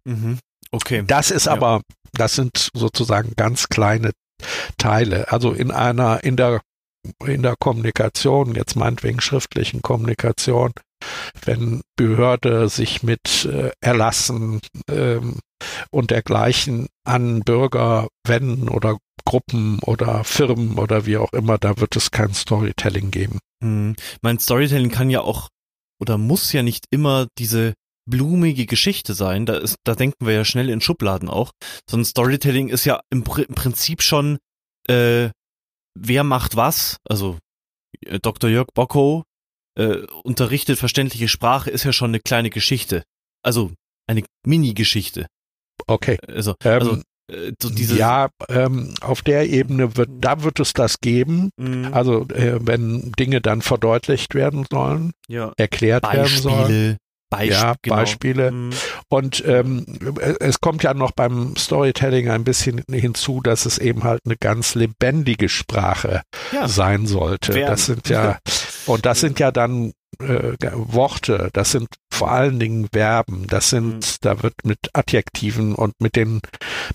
[SPEAKER 1] Mhm. Okay.
[SPEAKER 2] Das ist ja. aber, das sind sozusagen ganz kleine Teile. Also in einer, in der in der Kommunikation, jetzt meinetwegen schriftlichen Kommunikation, wenn Behörde sich mit äh, Erlassen ähm, und dergleichen an Bürger wenden oder Gruppen oder Firmen oder wie auch immer, da wird es kein Storytelling geben.
[SPEAKER 1] Hm. Mein Storytelling kann ja auch oder muss ja nicht immer diese blumige Geschichte sein. Da ist, da denken wir ja schnell in Schubladen auch. Sondern Storytelling ist ja im, im Prinzip schon, äh, wer macht was. Also äh, Dr. Jörg Bocko äh, unterrichtet verständliche Sprache, ist ja schon eine kleine Geschichte. Also eine Mini-Geschichte.
[SPEAKER 2] Okay.
[SPEAKER 1] Also, ähm, also äh,
[SPEAKER 2] so ja, ähm, auf der Ebene wird, da wird es das geben. Mhm. Also äh, wenn Dinge dann verdeutlicht werden sollen, ja. erklärt Beispiele, werden sollen.
[SPEAKER 1] Beisp
[SPEAKER 2] ja, genau. Beispiele. Mhm. Und ähm, es kommt ja noch beim Storytelling ein bisschen hinzu, dass es eben halt eine ganz lebendige Sprache ja. sein sollte. Werden. Das sind ja, und das sind ja dann äh, Worte, das sind vor allen Dingen Verben, das sind, mhm. da wird mit Adjektiven und mit den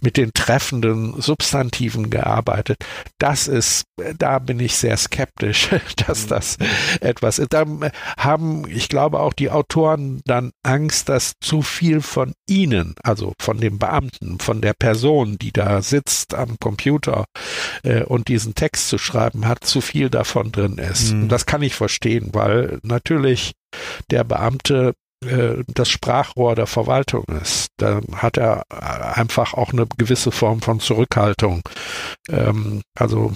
[SPEAKER 2] mit den treffenden Substantiven gearbeitet. Das ist, da bin ich sehr skeptisch, dass mhm. das etwas ist. Da haben, ich glaube, auch die Autoren dann Angst, dass zu viel von ihnen, also von dem Beamten, von der Person, die da sitzt am Computer äh, und diesen Text zu schreiben hat, zu viel davon drin ist. Mhm. Und das kann ich verstehen, weil natürlich der Beamte äh, das Sprachrohr der Verwaltung ist. Da hat er einfach auch eine gewisse Form von Zurückhaltung. Ähm, also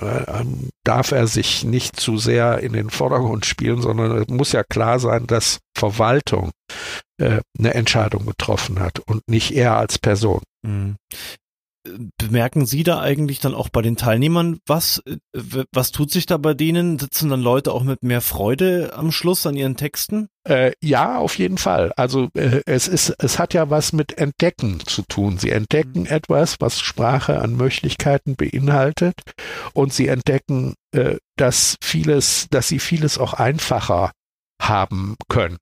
[SPEAKER 2] äh, darf er sich nicht zu sehr in den Vordergrund spielen, sondern es muss ja klar sein, dass Verwaltung äh, eine Entscheidung getroffen hat und nicht er als Person.
[SPEAKER 1] Bemerken Sie da eigentlich dann auch bei den Teilnehmern was? Was tut sich da bei denen? Sitzen dann Leute auch mit mehr Freude am Schluss an ihren Texten?
[SPEAKER 2] Äh, ja, auf jeden Fall. Also äh, es ist, es hat ja was mit Entdecken zu tun. Sie entdecken mhm. etwas, was Sprache an Möglichkeiten beinhaltet, und sie entdecken, äh, dass vieles, dass sie vieles auch einfacher haben können.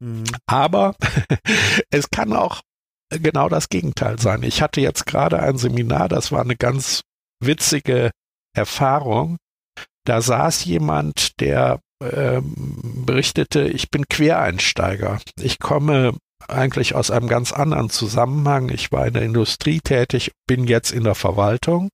[SPEAKER 2] Mhm. Aber es kann auch genau das Gegenteil sein. Ich hatte jetzt gerade ein Seminar, das war eine ganz witzige Erfahrung. Da saß jemand, der ähm, berichtete, ich bin Quereinsteiger. Ich komme eigentlich aus einem ganz anderen Zusammenhang. Ich war in der Industrie tätig, bin jetzt in der Verwaltung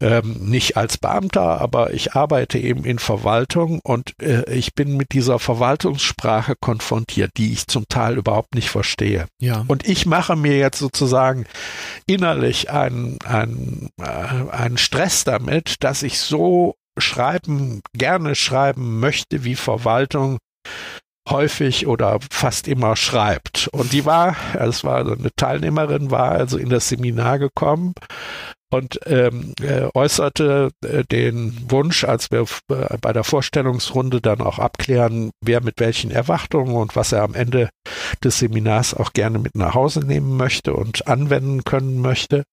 [SPEAKER 2] ähm, nicht als Beamter, aber ich arbeite eben in Verwaltung und äh, ich bin mit dieser Verwaltungssprache konfrontiert, die ich zum Teil überhaupt nicht verstehe. Ja. Und ich mache mir jetzt sozusagen innerlich einen, einen, äh, einen Stress damit, dass ich so schreiben, gerne schreiben möchte, wie Verwaltung häufig oder fast immer schreibt. Und die war, es war eine Teilnehmerin, war also in das Seminar gekommen und ähm, äh, äußerte äh, den Wunsch, als wir äh, bei der Vorstellungsrunde dann auch abklären, wer mit welchen Erwartungen und was er am Ende des Seminars auch gerne mit nach Hause nehmen möchte und anwenden können möchte.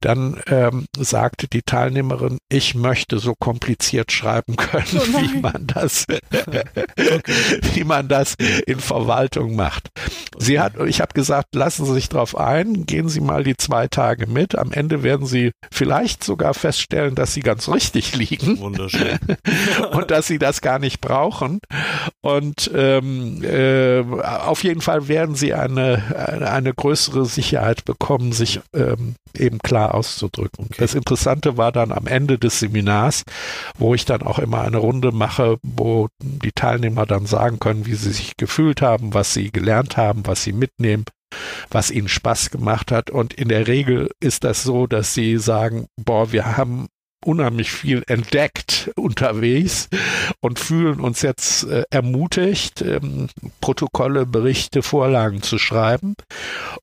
[SPEAKER 2] Dann ähm, sagte die Teilnehmerin, ich möchte so kompliziert schreiben können, oh wie man das, wie man das in Verwaltung macht. Sie hat, ich habe gesagt, lassen Sie sich drauf ein, gehen Sie mal die zwei Tage mit. Am Ende werden Sie vielleicht sogar feststellen, dass Sie ganz richtig liegen. Wunderschön. und dass Sie das gar nicht brauchen. Und ähm, äh, auf jeden Fall werden Sie eine, eine, eine größere Sicherheit bekommen, sich ähm, eben klar auszudrücken. Okay. Das Interessante war dann am Ende des Seminars, wo ich dann auch immer eine Runde mache, wo die Teilnehmer dann sagen können, wie sie sich gefühlt haben, was sie gelernt haben, was sie mitnehmen was ihnen Spaß gemacht hat. Und in der Regel ist das so, dass sie sagen, boah, wir haben unheimlich viel entdeckt unterwegs und fühlen uns jetzt äh, ermutigt, ähm, Protokolle, Berichte, Vorlagen zu schreiben.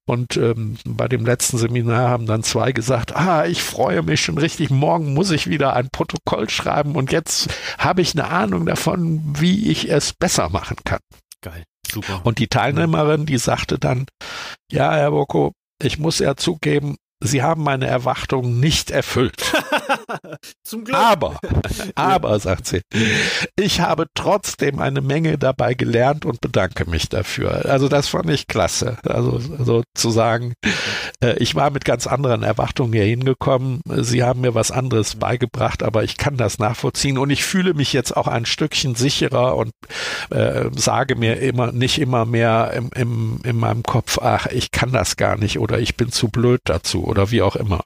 [SPEAKER 2] Und ähm, bei dem letzten Seminar haben dann zwei gesagt, ah, ich freue mich schon richtig, morgen muss ich wieder ein Protokoll schreiben und jetzt habe ich eine Ahnung davon, wie ich es besser machen kann. Geil. Super. Und die Teilnehmerin, die sagte dann, ja, Herr Boko, ich muss ja zugeben, Sie haben meine Erwartungen nicht erfüllt. Zum Glück. Aber, aber, sagt sie, ich habe trotzdem eine Menge dabei gelernt und bedanke mich dafür. Also das fand ich klasse. Also so zu sagen, äh, ich war mit ganz anderen Erwartungen hier hingekommen. Sie haben mir was anderes beigebracht, aber ich kann das nachvollziehen und ich fühle mich jetzt auch ein Stückchen sicherer und äh, sage mir immer nicht immer mehr im, im, in meinem Kopf, ach, ich kann das gar nicht oder ich bin zu blöd dazu oder wie auch immer.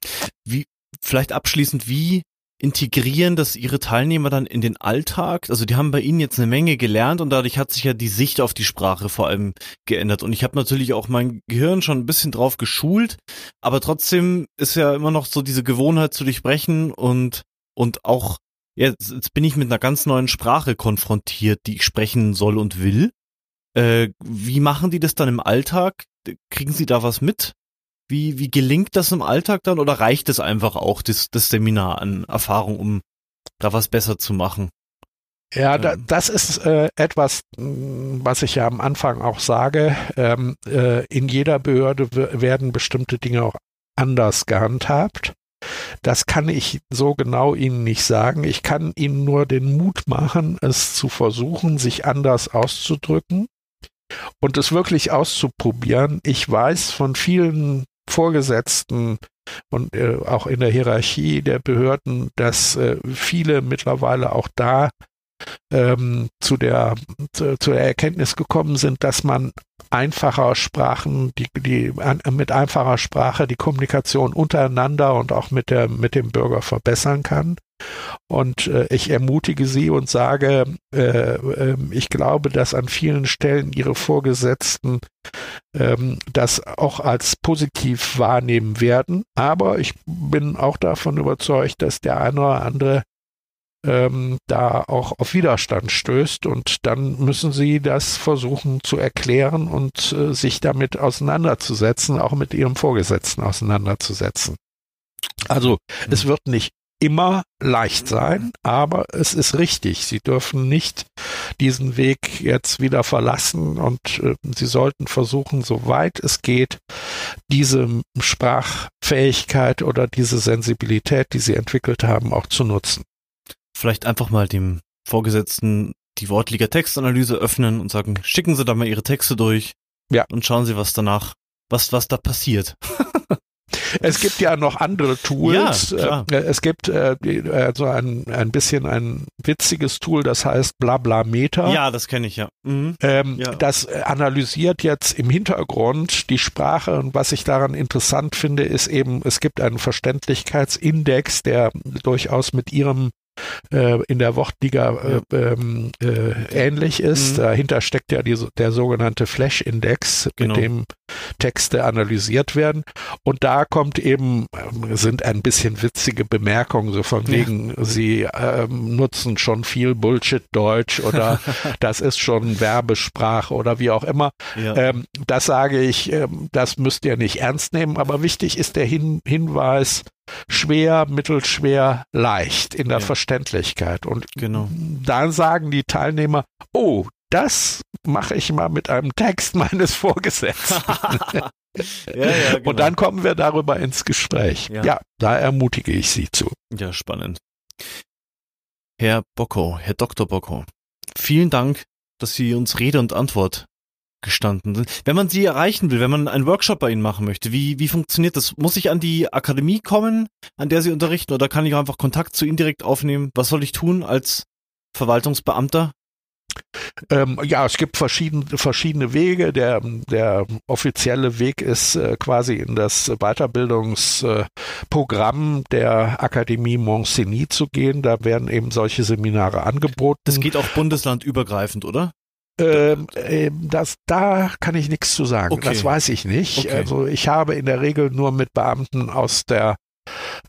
[SPEAKER 1] Wie, vielleicht abschließend, wie integrieren das ihre Teilnehmer dann in den Alltag? Also die haben bei ihnen jetzt eine Menge gelernt und dadurch hat sich ja die Sicht auf die Sprache vor allem geändert. Und ich habe natürlich auch mein Gehirn schon ein bisschen drauf geschult, aber trotzdem ist ja immer noch so diese Gewohnheit zu durchbrechen und, und auch, jetzt, jetzt bin ich mit einer ganz neuen Sprache konfrontiert, die ich sprechen soll und will. Äh, wie machen die das dann im Alltag? Kriegen sie da was mit? Wie, wie gelingt das im Alltag dann oder reicht es einfach auch, das, das Seminar an Erfahrung, um da was besser zu machen?
[SPEAKER 2] Ja, da, ähm. das ist äh, etwas, mm, was ich ja am Anfang auch sage. Ähm, äh, in jeder Behörde werden bestimmte Dinge auch anders gehandhabt. Das kann ich so genau Ihnen nicht sagen. Ich kann Ihnen nur den Mut machen, es zu versuchen, sich anders auszudrücken und es wirklich auszuprobieren. Ich weiß von vielen Vorgesetzten und äh, auch in der Hierarchie der Behörden, dass äh, viele mittlerweile auch da ähm, zu der zu, zu, der Erkenntnis gekommen sind, dass man einfacher Sprachen, die, die an, mit einfacher Sprache die Kommunikation untereinander und auch mit der mit dem Bürger verbessern kann. Und äh, ich ermutige Sie und sage, äh, äh, ich glaube, dass an vielen Stellen Ihre Vorgesetzten ähm, das auch als positiv wahrnehmen werden. Aber ich bin auch davon überzeugt, dass der eine oder andere ähm, da auch auf Widerstand stößt und dann müssen sie das versuchen zu erklären und äh, sich damit auseinanderzusetzen, auch mit ihrem Vorgesetzten auseinanderzusetzen. Also mhm. es wird nicht immer leicht sein, aber es ist richtig. Sie dürfen nicht diesen Weg jetzt wieder verlassen und äh, Sie sollten versuchen, soweit es geht, diese Sprachfähigkeit oder diese Sensibilität, die Sie entwickelt haben, auch zu nutzen
[SPEAKER 1] vielleicht einfach mal dem Vorgesetzten die Wortliga Textanalyse öffnen und sagen, schicken Sie da mal Ihre Texte durch. Ja. Und schauen Sie, was danach, was, was da passiert.
[SPEAKER 2] Es gibt ja noch andere Tools. Ja, äh, es gibt äh, so ein, ein bisschen ein witziges Tool, das heißt Blablameter.
[SPEAKER 1] Ja, das kenne ich ja.
[SPEAKER 2] Mhm. Ähm, ja. Das analysiert jetzt im Hintergrund die Sprache und was ich daran interessant finde, ist eben, es gibt einen Verständlichkeitsindex, der durchaus mit ihrem in der Wortliga äh, ähm, äh, ähnlich ist. Mhm. Dahinter steckt ja die, der sogenannte Flash-Index, genau. mit dem Texte analysiert werden. Und da kommt eben, äh, sind ein bisschen witzige Bemerkungen, so von wegen, ja. sie ähm, nutzen schon viel Bullshit-Deutsch oder das ist schon Werbesprache oder wie auch immer. Ja. Ähm, das sage ich, ähm, das müsst ihr nicht ernst nehmen, aber wichtig ist der Hin Hinweis, schwer, mittelschwer, leicht in der ja. Verständlichkeit. Und genau. dann sagen die Teilnehmer, oh, das mache ich mal mit einem Text meines Vorgesetzten. ja, ja, genau. Und dann kommen wir darüber ins Gespräch. Ja. da ermutige ich Sie zu.
[SPEAKER 1] Ja, spannend. Herr Bocco, Herr Dr. Bocco, vielen Dank, dass Sie uns Rede und Antwort gestanden sind. Wenn man sie erreichen will, wenn man einen Workshop bei ihnen machen möchte, wie, wie funktioniert das? Muss ich an die Akademie kommen, an der sie unterrichten, oder kann ich einfach Kontakt zu ihnen direkt aufnehmen? Was soll ich tun als Verwaltungsbeamter?
[SPEAKER 2] Ähm, ja, es gibt verschiedene, verschiedene Wege. Der, der offizielle Weg ist äh, quasi in das Weiterbildungsprogramm äh, der Akademie Monsigny zu gehen. Da werden eben solche Seminare angeboten.
[SPEAKER 1] Das geht auch bundeslandübergreifend, oder?
[SPEAKER 2] Ähm, äh, das, da kann ich nichts zu sagen. Okay. Das weiß ich nicht. Okay. Also ich habe in der Regel nur mit Beamten aus der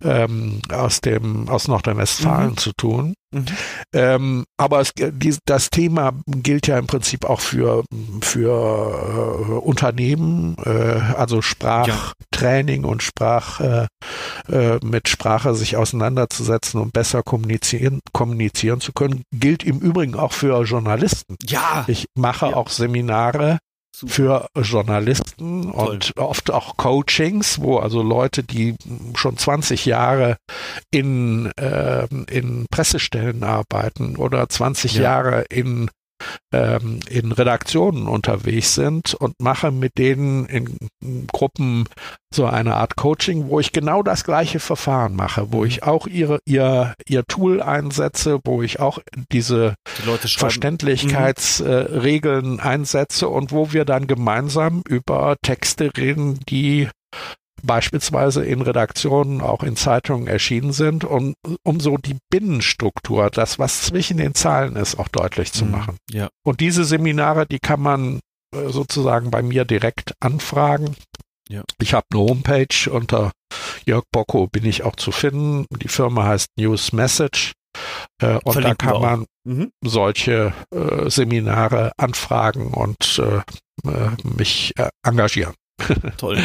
[SPEAKER 2] ähm, aus dem aus Nordrhein-Westfalen mhm. zu tun. Mhm. Ähm, aber es, die, das Thema gilt ja im Prinzip auch für für äh, Unternehmen, äh, also Sprachtraining ja. und Sprach äh, äh, mit Sprache sich auseinanderzusetzen und besser kommunizieren kommunizieren zu können, gilt im Übrigen auch für Journalisten.
[SPEAKER 1] Ja,
[SPEAKER 2] ich mache ja. auch Seminare Super. für Journalisten Toll. und oft auch Coachings, wo also Leute, die schon 20 Jahre in, äh, in Pressestellen arbeiten oder 20 ja. Jahre in ähm, in Redaktionen unterwegs sind und mache mit denen in Gruppen so eine Art Coaching, wo ich genau das gleiche Verfahren mache, wo mhm. ich auch ihre, ihr, ihr Tool einsetze, wo ich auch diese Die Verständlichkeitsregeln mhm. einsetze und wo wir dann gemeinsam über Texte reden, die beispielsweise in Redaktionen, auch in Zeitungen erschienen sind, und um so die Binnenstruktur, das, was zwischen den Zahlen ist, auch deutlich zu mhm. machen.
[SPEAKER 1] Ja.
[SPEAKER 2] Und diese Seminare, die kann man äh, sozusagen bei mir direkt anfragen. Ja. Ich habe eine Homepage unter Jörg Bocco bin ich auch zu finden. Die Firma heißt News Message. Äh, und Verlinken da kann man mhm. solche äh, Seminare anfragen und äh, äh mich äh, engagieren.
[SPEAKER 1] Toll.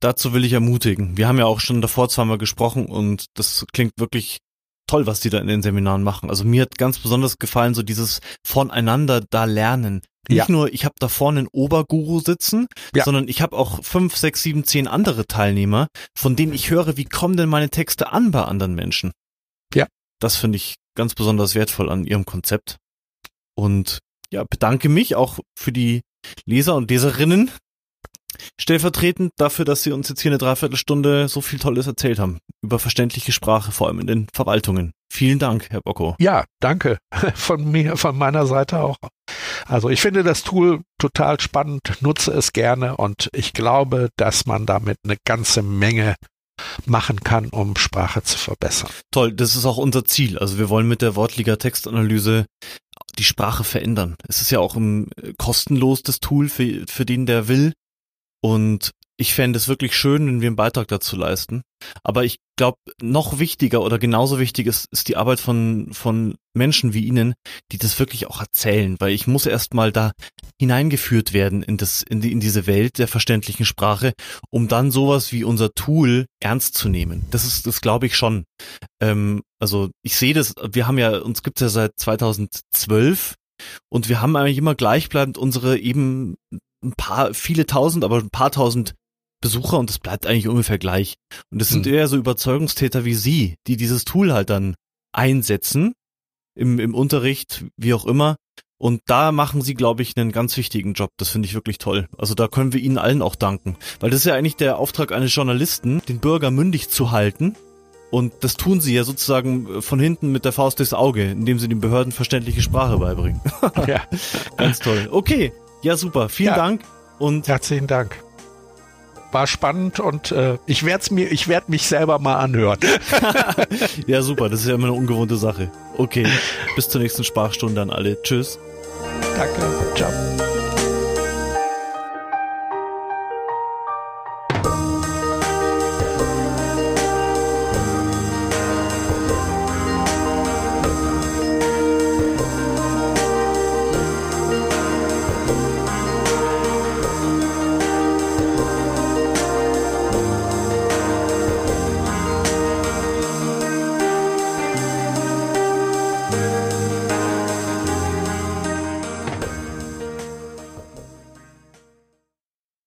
[SPEAKER 1] Dazu will ich ermutigen. Wir haben ja auch schon davor zweimal gesprochen und das klingt wirklich toll, was die da in den Seminaren machen. Also mir hat ganz besonders gefallen, so dieses voneinander da lernen. Nicht ja. nur, ich habe da vorne einen Oberguru sitzen, ja. sondern ich habe auch fünf, sechs, sieben, zehn andere Teilnehmer, von denen ich höre, wie kommen denn meine Texte an bei anderen Menschen.
[SPEAKER 2] Ja.
[SPEAKER 1] Das finde ich ganz besonders wertvoll an ihrem Konzept. Und ja, bedanke mich auch für die Leser und Leserinnen, Stellvertretend dafür, dass Sie uns jetzt hier eine Dreiviertelstunde so viel Tolles erzählt haben. Über verständliche Sprache, vor allem in den Verwaltungen. Vielen Dank, Herr Bocco.
[SPEAKER 2] Ja, danke. Von mir, von meiner Seite auch. Also ich finde das Tool total spannend, nutze es gerne und ich glaube, dass man damit eine ganze Menge machen kann, um Sprache zu verbessern.
[SPEAKER 1] Toll, das ist auch unser Ziel. Also wir wollen mit der Wortliga Textanalyse die Sprache verändern. Es ist ja auch ein kostenlos das Tool für, für den, der will. Und ich fände es wirklich schön, wenn wir einen Beitrag dazu leisten. Aber ich glaube, noch wichtiger oder genauso wichtig ist, ist die Arbeit von, von Menschen wie Ihnen, die das wirklich auch erzählen, weil ich muss erstmal da hineingeführt werden in das, in, die, in diese Welt der verständlichen Sprache, um dann sowas wie unser Tool ernst zu nehmen. Das ist, das glaube ich schon. Ähm, also ich sehe das, wir haben ja, uns gibt's ja seit 2012 und wir haben eigentlich immer gleichbleibend unsere eben ein paar, viele tausend, aber ein paar tausend Besucher und es bleibt eigentlich ungefähr gleich. Und es sind hm. eher so Überzeugungstäter wie Sie, die dieses Tool halt dann einsetzen im, im Unterricht, wie auch immer. Und da machen Sie, glaube ich, einen ganz wichtigen Job. Das finde ich wirklich toll. Also da können wir Ihnen allen auch danken. Weil das ist ja eigentlich der Auftrag eines Journalisten, den Bürger mündig zu halten. Und das tun sie ja sozusagen von hinten mit der Faust durchs Auge, indem sie den Behörden verständliche Sprache beibringen. ja. Ganz toll. Okay, ja, super. Vielen ja. Dank
[SPEAKER 2] und herzlichen Dank. War spannend und äh, ich werde mir, ich werde mich selber mal anhören.
[SPEAKER 1] ja, super. Das ist ja immer eine ungewohnte Sache. Okay, bis zur nächsten Sprachstunde an alle. Tschüss.
[SPEAKER 2] Danke. Ciao.